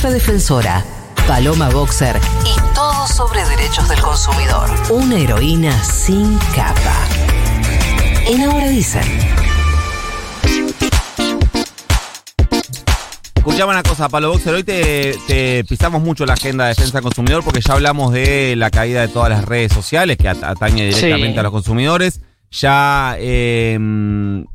Jefa defensora, Paloma Boxer y todo sobre derechos del consumidor. Una heroína sin capa. En Ahora Dicen. Escuchame una cosa, Palo Boxer, hoy te, te pisamos mucho la agenda de defensa del consumidor porque ya hablamos de la caída de todas las redes sociales que at- atañe directamente Sí. a los consumidores. Ya eh,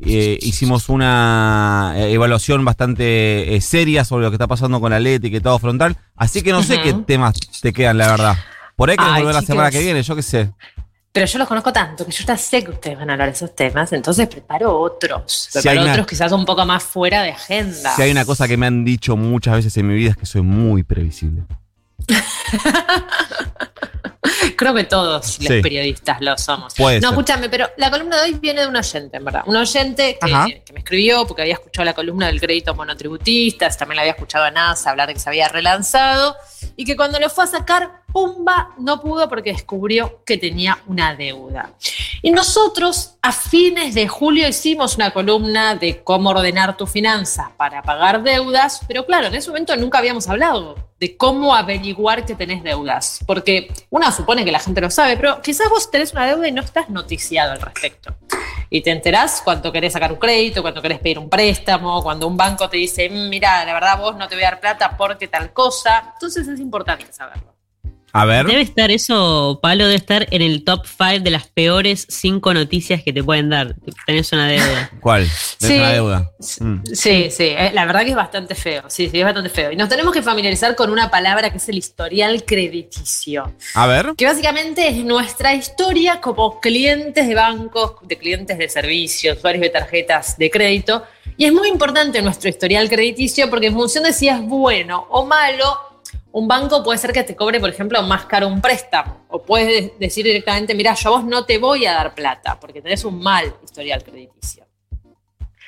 eh, hicimos una eh, evaluación bastante eh, seria sobre lo que está pasando con la ley de etiquetado frontal. Así que no sé qué temas te quedan, la verdad. Por ahí que volver la semana que viene, yo qué sé. Pero yo los conozco tanto que yo ya sé que ustedes van a hablar de esos temas, entonces preparo otros. Si Preparo una- otros quizás un poco más fuera de agenda. Si hay una cosa que me han dicho muchas veces en mi vida es que soy muy previsible. Creo que todos Sí. los periodistas lo somos. Puede no, ser. escúchame, pero la columna de hoy viene de un oyente, en verdad. Un oyente que, que me escribió porque había escuchado la columna del crédito monotributista, también la había escuchado a NASA hablar de que se había relanzado y que cuando lo fue a sacar, pumba, no pudo porque descubrió que tenía una deuda. Y nosotros a fines de julio hicimos una columna de cómo ordenar tu finanza para pagar deudas, pero claro, en ese momento nunca habíamos hablado de cómo averiguar que tenés deudas, porque uno supone que la gente lo sabe, pero quizás vos tenés una deuda y no estás noticiado al respecto. Y te enterás cuando querés sacar un crédito, cuando querés pedir un préstamo, cuando un banco te dice, "Mm, mira, la verdad vos no te voy a dar plata porque tal cosa. Entonces es importante saberlo. A ver. Debe estar eso, Palo, debe estar en el top 5 de las peores cinco noticias que te pueden dar. Tenés una deuda. ¿Cuál? De Sí. una deuda. Mm. Sí, sí, eh, la verdad que es bastante feo. Sí, sí, es bastante feo. Y nos tenemos que familiarizar con una palabra que es el historial crediticio. A ver. que básicamente es nuestra historia como clientes de bancos, de clientes de servicios, usuarios de tarjetas de crédito. Y es muy importante nuestro historial crediticio porque en función de si es bueno o malo, un banco puede ser que te cobre, por ejemplo, más caro un préstamo. O puedes decir directamente, mira, yo a vos no te voy a dar plata porque tenés un mal historial crediticio.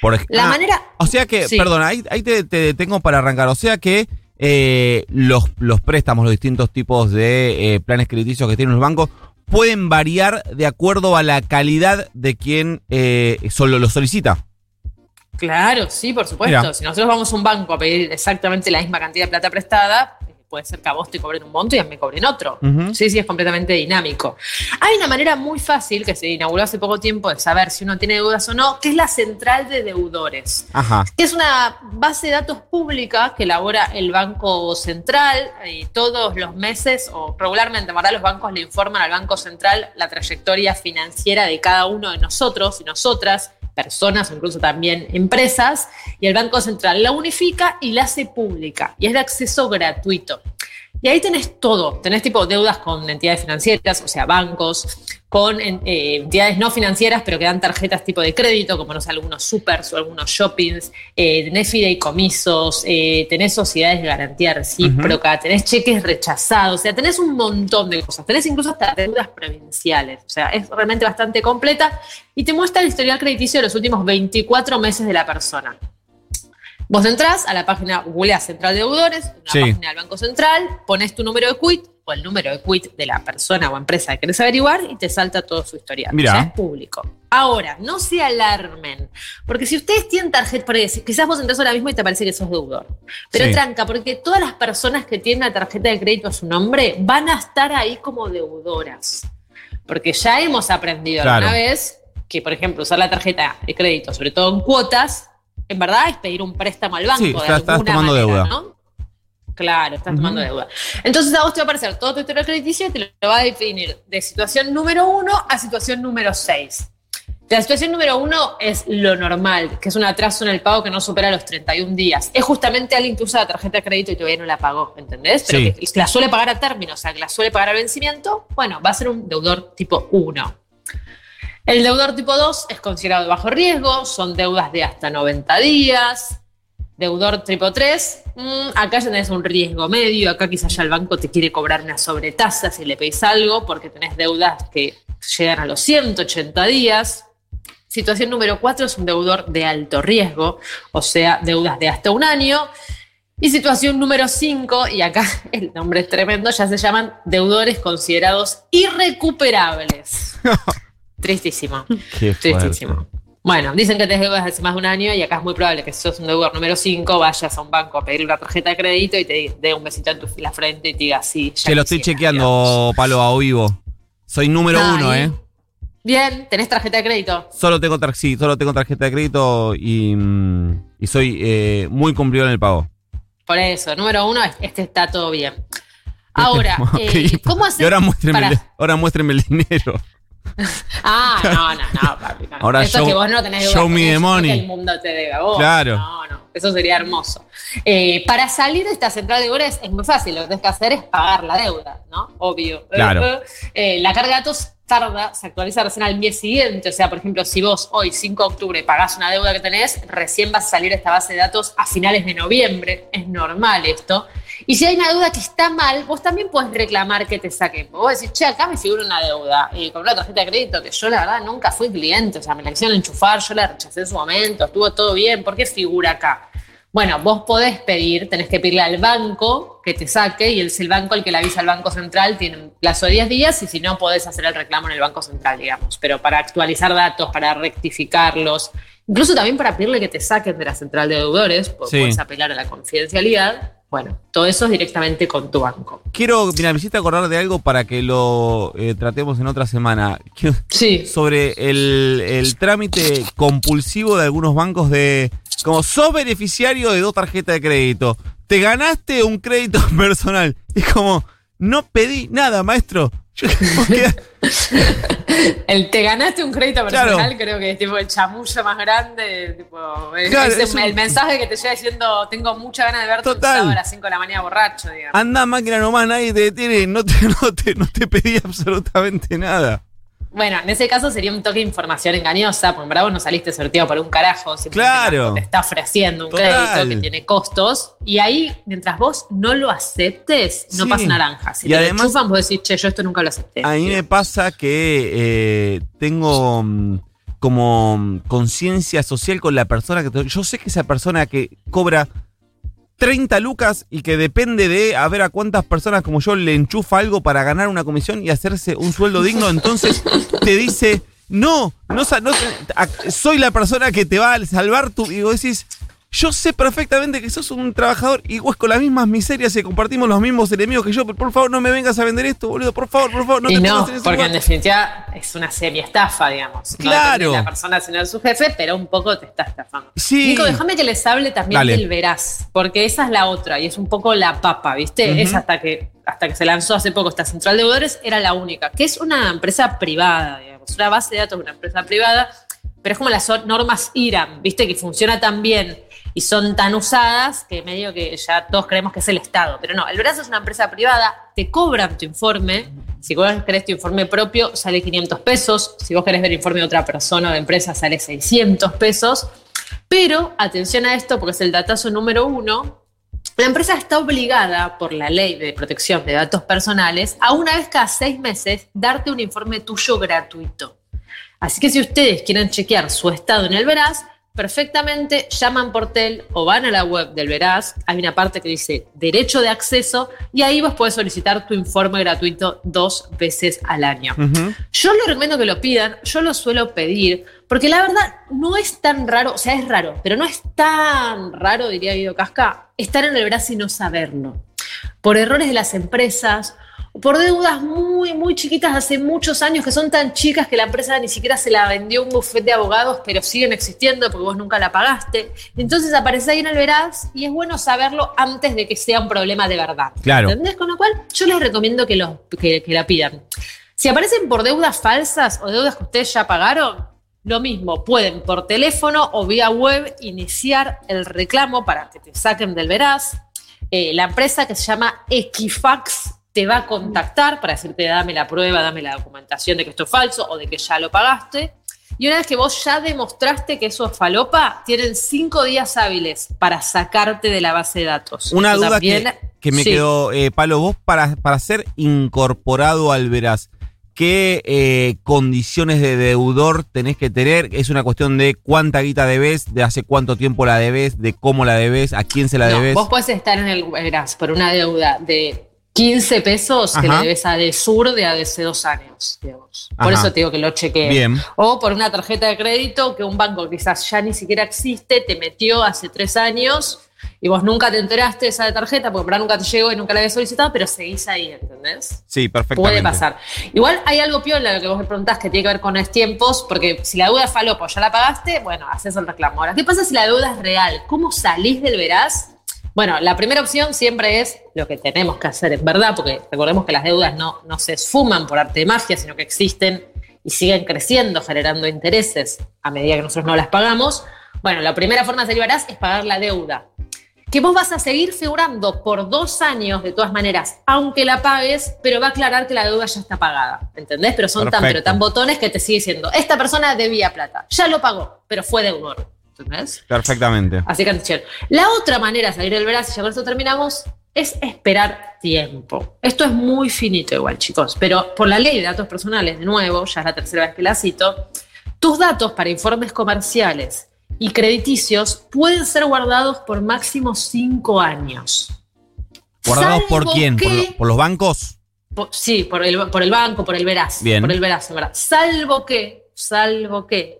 Por ej- La Ah, manera... O sea que, Sí. perdón, ahí, ahí te, te detengo para arrancar. O sea que eh, los, los préstamos, los distintos tipos de eh, planes crediticios que tienen los bancos, pueden variar de acuerdo a la calidad de quien eh, solo lo solicita. Claro, sí, por supuesto. Mira. Si nosotros vamos a un banco a pedir exactamente la misma cantidad de plata prestada, puede ser que a vos te cobren un monto y a mí me cobren otro. Sí, sí, es completamente dinámico. Hay una manera muy fácil que se inauguró hace poco tiempo de saber si uno tiene deudas o no, que es la central de deudores Ajá. que es una base de datos pública que elabora el Banco Central y todos los meses o regularmente, en verdad, los bancos le informan al Banco Central la trayectoria financiera de cada uno de nosotros y nosotras, personas o incluso también empresas, y el Banco Central la unifica y la hace pública y es de acceso gratuito. Y ahí tenés todo, tenés tipo deudas con entidades financieras, o sea, bancos, con eh, entidades no financieras, pero que dan tarjetas tipo de crédito, como no sé, algunos supers o algunos shoppings, eh, tenés fideicomisos, eh, tenés sociedades de garantía recíproca, tenés cheques rechazados, o sea, tenés un montón de cosas, tenés incluso hasta deudas provinciales, o sea, es realmente bastante completa y te muestra el historial crediticio de los últimos 24 meses de la persona. Vos entrás a la página Google Central de Deudores, una Sí. página del Banco Central, pones tu número de quit o el número de quit de la persona o empresa que querés averiguar y te salta todo su historial. O sea, es público. Ahora, no se alarmen, porque si ustedes tienen tarjeta, quizás vos entras ahora mismo y te parece que sos deudor. Pero Sí. tranca, porque todas las personas que tienen una tarjeta de crédito a su nombre van a estar ahí como deudoras. Porque ya hemos aprendido Claro. alguna vez que, por ejemplo, usar la tarjeta de crédito, sobre todo en cuotas, en verdad es pedir un préstamo al banco Sí, de estás- estás alguna tomando manera, deuda. ¿no? Claro, estás tomando deuda. Entonces a vos te va a aparecer todo tu historial crediticio y te lo va a definir de situación número uno a situación número seis. La situación número uno es lo normal, que es un atraso en el pago que no supera los 31 días. Es justamente alguien que usa la tarjeta de crédito y todavía no la pagó, ¿entendés? Pero Sí. que la suele pagar a término, o sea, que la suele pagar al vencimiento, bueno, va a ser un deudor tipo 1. El deudor tipo 2 es considerado de bajo riesgo, son deudas de hasta 90 días. Deudor tipo 3, mm, acá ya tenés un riesgo medio, acá quizás ya el banco te quiere cobrar una sobretasa si le pedís algo, porque tenés deudas que llegan a los 180 días. Situación número 4 es un deudor de alto riesgo, o sea, deudas de hasta un año. Y situación número 5, y acá el nombre es tremendo, ya se llaman deudores considerados irrecuperables. Tristísimo. Qué. Tristísimo. Bueno, dicen que tenés deudas hace más de un año y acá es muy probable que si sos un deudor número 5 vayas a un banco a pedir una tarjeta de crédito y te dé un besito en tu, la frente y te diga sí. Ya que lo estoy chequeando, Palo, a vivo. Soy número uno, ¿eh? Bien, ¿tenés tarjeta de crédito? Solo tengo, sí, solo tengo tarjeta de crédito y, mm, y soy eh, muy cumplido en el pago. Por eso, número uno, este está todo bien. Ahora, eh, ¿cómo hacer? Y ahora muéstrenme, ahora muéstrenme el dinero. ah, no, no, no, papi. Ahora Eso que vos no tenés show me the money. Que el mundo te debe vos. Claro. No, no, eso sería hermoso. Eh, para salir de esta central de deudas es muy fácil. Lo que tienes que hacer es pagar la deuda, ¿no? Obvio. Claro. Eh, la carga de datos tarda, se actualiza recién al mes siguiente. O sea, por ejemplo, si vos hoy, 5 de octubre, pagás una deuda que tenés, recién vas a salir esta base de datos a finales de noviembre. Es normal esto. Y si hay una deuda que está mal, vos también puedes reclamar que te saquen. Vos decís, che, acá me figura una deuda y con una tarjeta de crédito que yo la verdad nunca fui cliente, o sea, me la quisieron enchufar, yo la rechacé en su momento, estuvo todo bien, ¿por qué figura acá? Bueno, vos podés pedir, tenés que pedirle al banco que te saque y es el banco el que le avisa al Banco Central, tiene un plazo de 10 días y si no podés hacer el reclamo en el Banco Central, digamos. Pero para actualizar datos, para rectificarlos, incluso también para pedirle que te saquen de la central de deudores, podés apelar a la confidencialidad. Bueno, todo eso es directamente con tu banco. Quiero, mira, me hiciste acordar de algo para que lo eh, tratemos en otra semana. Sí. Sobre el, el, trámite compulsivo de algunos bancos de. Como sos beneficiario de dos tarjetas de crédito. Te ganaste un crédito personal. Es como, no pedí nada, maestro. El te ganaste un crédito personal, creo que es tipo el chamullo más grande. Tipo, el mensaje que te llega diciendo: Tengo mucha ganas de verte Total. a las 5 de la mañana borracho. Digamos. Anda máquina nomás, nadie te detiene. No te, no, te, no te pedí absolutamente nada. Bueno, en ese caso sería un toque de información engañosa, porque en verdad vos no saliste sorteado por un carajo. Claro. Te está ofreciendo un crédito que tiene costos. Y ahí, mientras vos no lo aceptes, no pasa naranja. Si y te además, enchufan, vos decís, che, yo esto nunca lo acepté. A mí me pasa que eh, tengo mm, como mm, conciencia social con la persona que... Yo sé que esa persona que cobra 30 lucas y que depende de a ver a cuántas personas como yo le enchufa algo para ganar una comisión y hacerse un sueldo digno, entonces te dice, no, no, no soy la persona que te va a salvar tu... Y vos decís, yo sé perfectamente que sos un trabajador y vos con las mismas miserias y compartimos los mismos enemigos que yo, pero por favor no me vengas a vender esto, boludo, por favor, por favor, no y no, porque en definitiva es una semi-estafa, digamos. Claro. la persona sino su jefe, pero un poco te está estafando. Sí. Nico, déjame que les hable también del Verás, porque esa es la otra y es un poco la papa, ¿viste? Es hasta que, hasta que se lanzó hace poco esta central de deudores, era la única, que es una empresa privada, digamos, una base de datos de una empresa privada, pero es como las normas IRAM, ¿viste? Que funciona tan bien y son tan usadas que medio que ya todos creemos que es el Estado. Pero no, el brazo es una empresa privada, te cobran tu informe. Si vos querés tu informe propio, sale 500 pesos. Si vos querés ver informe de otra persona o de empresa, sale 600 pesos. Pero atención a esto, porque es el datazo número uno. La empresa está obligada por la ley de protección de datos personales a una vez cada seis meses darte un informe tuyo gratuito. Así que si ustedes quieren chequear su estado en el Veraz, perfectamente llaman por tel o van a la web del Veraz, hay una parte que dice derecho de acceso y ahí vos podés solicitar tu informe gratuito dos veces al año. Yo lo recomiendo que lo pidan, yo lo suelo pedir, porque la verdad no es tan raro, o sea, es raro, pero no es tan raro, diría Guido Casca, estar en el Veraz y no saberlo. Por errores de las empresas por deudas muy, muy chiquitas hace muchos años, que son tan chicas que la empresa ni siquiera se la vendió un bufete de abogados, pero siguen existiendo porque vos nunca la pagaste. Entonces aparece ahí en el Veraz y es bueno saberlo antes de que sea un problema de verdad. Claro. ¿Entendés? Con lo cual, yo les recomiendo que, lo, que, que la pidan. Si aparecen por deudas falsas o deudas que ustedes ya pagaron, lo mismo, pueden por teléfono o vía web iniciar el reclamo para que te saquen del Veraz. Eh, la empresa que se llama Equifax te va a contactar para decirte dame la prueba, dame la documentación de que esto es falso o de que ya lo pagaste. Y una vez que vos ya demostraste que eso es falopa, tienen cinco días hábiles para sacarte de la base de datos. Una duda que, me quedó, eh, Palo, vos para, para ser incorporado al Veraz, ¿qué eh, condiciones de deudor tenés que tener? Es una cuestión de cuánta guita debes, de hace cuánto tiempo la debes, de cómo la debes, a quién se la debes. Vos podés estar en el Veraz por una deuda de 15 pesos que le debes a de Sur de hace dos años, digamos. Por Ajá. eso te digo que lo chequeé. Bien. O por una tarjeta de crédito que un banco quizás ya ni siquiera existe, te metió hace tres años y vos nunca te enteraste de esa tarjeta porque por ahí nunca te llegó y nunca la habías solicitado, pero seguís ahí, ¿entendés? Sí, perfectamente. Puede pasar. Igual hay algo piola lo que vos me preguntás que tiene que ver con los tiempos, porque si la deuda es falopo, ya la pagaste, bueno, haces el reclamo. Ahora, ¿qué pasa si la deuda es real? ¿Cómo salís del veraz? Bueno, la primera opción siempre es lo que tenemos que hacer, en verdad, porque recordemos que las deudas no, no se esfuman por arte de magia, sino que existen y siguen creciendo, generando intereses a medida que nosotros no las pagamos. Bueno, la primera forma de salir veraz es pagar la deuda que vos vas a seguir figurando por dos años de todas maneras, aunque la pagues, pero va a aclarar que la deuda ya está pagada, ¿entendés? Pero son tan, Perfecto. pero tan botones que te sigue diciendo, esta persona debía plata, ya lo pagó, pero fue deudor, ¿entendés? Perfectamente. Así que atención. La otra manera de salir del veraz, y ya con esto terminamos, es esperar tiempo. Esto es muy finito igual, chicos, pero por la ley de datos personales, de nuevo, ya es la tercera vez que la cito, tus datos para informes comerciales y crediticios pueden ser guardados por máximo cinco años. ¿Guardados por quién? ¿Por, lo- por los bancos? por- sí, por el, por el banco, por el veraz. Bien. Por el veraz, verdad. Salvo que, salvo que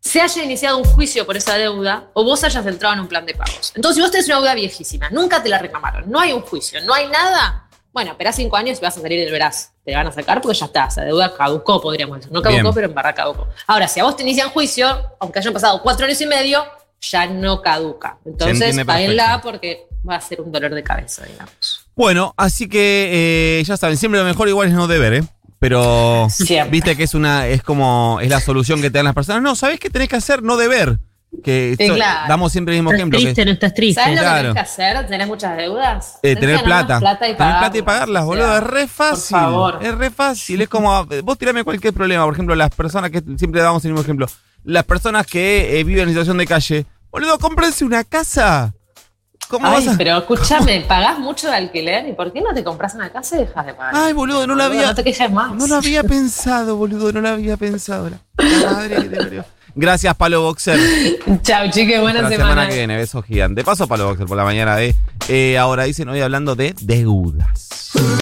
se haya iniciado un juicio por esa deuda o vos hayas entrado en un plan de pagos. Entonces, si vos tenés una deuda viejísima, nunca te la reclamaron, no hay un juicio, no hay nada, bueno, esperá cinco años y vas a salir del veraz. Te van a sacar porque ya está, esa deuda caducó, podríamos decir. No caducó, Bien. pero en barra caducó. Ahora, si a vos te inician juicio, aunque hayan pasado cuatro años y medio, ya no caduca. Entonces, páguenla porque va a ser un dolor de cabeza, digamos. Bueno, así que eh, ya saben, siempre lo mejor igual es no deber, ¿eh? Pero Siempre. viste que es una, es como, es la solución que te dan las personas. No, ¿sabés qué tenés que hacer? No deber. Que Sí, esto- claro. damos siempre el mismo Estás ejemplo. que- triste, no estás triste. ¿Sabes lo Claro. que tenés que hacer? ¿Tenés muchas deudas? Eh, Tenés tener que plata. plata y tener plata y pagarlas. boludo. sea, es re fácil. Por favor. Es re fácil. Es como, vos tirame cualquier problema. Por ejemplo, las personas que siempre damos el mismo ejemplo. Las personas que eh, viven en situación de calle. Boludo, cómprense una casa. ¿Cómo Ay, vas a.? pero escúchame, ¿pagás mucho de alquiler? ¿Y por qué no te compras una casa y dejas de pagar? Ay, boludo, no lo había. No te quejes más. No lo había pensado, boludo. No lo había pensado. La madre que te parió. Gracias, Palo Boxer. Chao, chiques, buena la semana. semana que viene, beso gigante. Paso Palo Boxer por la mañana de. eh, ahora dicen hoy hablando de deudas.